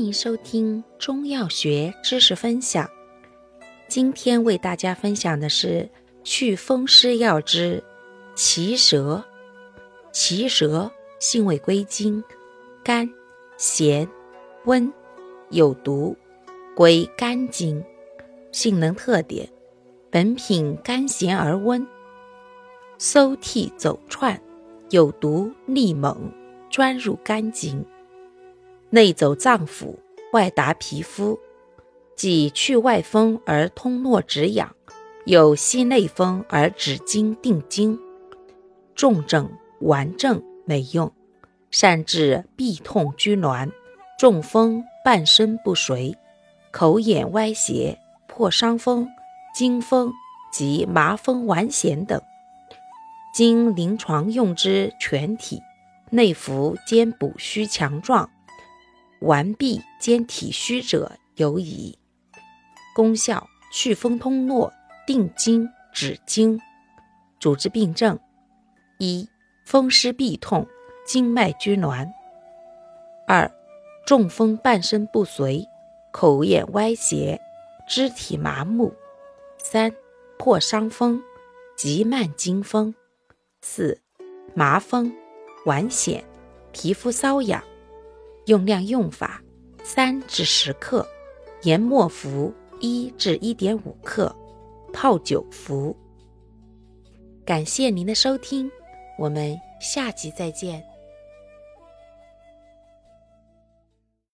欢迎收听中药学知识分享。今天为大家分享的是祛风湿药之奇蛇。奇蛇性味归经：甘、咸、温，有毒，归肝经。性能特点：本品甘咸而温，搜涕走窜，有毒利猛，专入肝经。内走脏腑，外达皮肤，即去外风而通络止痒，有息内风而止经定经。重症、顽症没用，善治痹痛拘挛、中风、半身不遂、口眼歪斜、破伤风、惊风及麻风顽痫等。经临床用之全体，内服兼补虚强壮。完毕兼体虚者有矣。功效：祛风通络、定经止惊。主治病症：一、风湿痹痛、经脉拘挛；二、中风半身不遂、口眼歪斜、肢体麻木；三、破伤风、急慢惊风；四、麻风、顽癣、皮肤瘙痒。用量用法：三至十克，研末服一至一点五克，泡酒服。感谢您的收听，我们下集再见。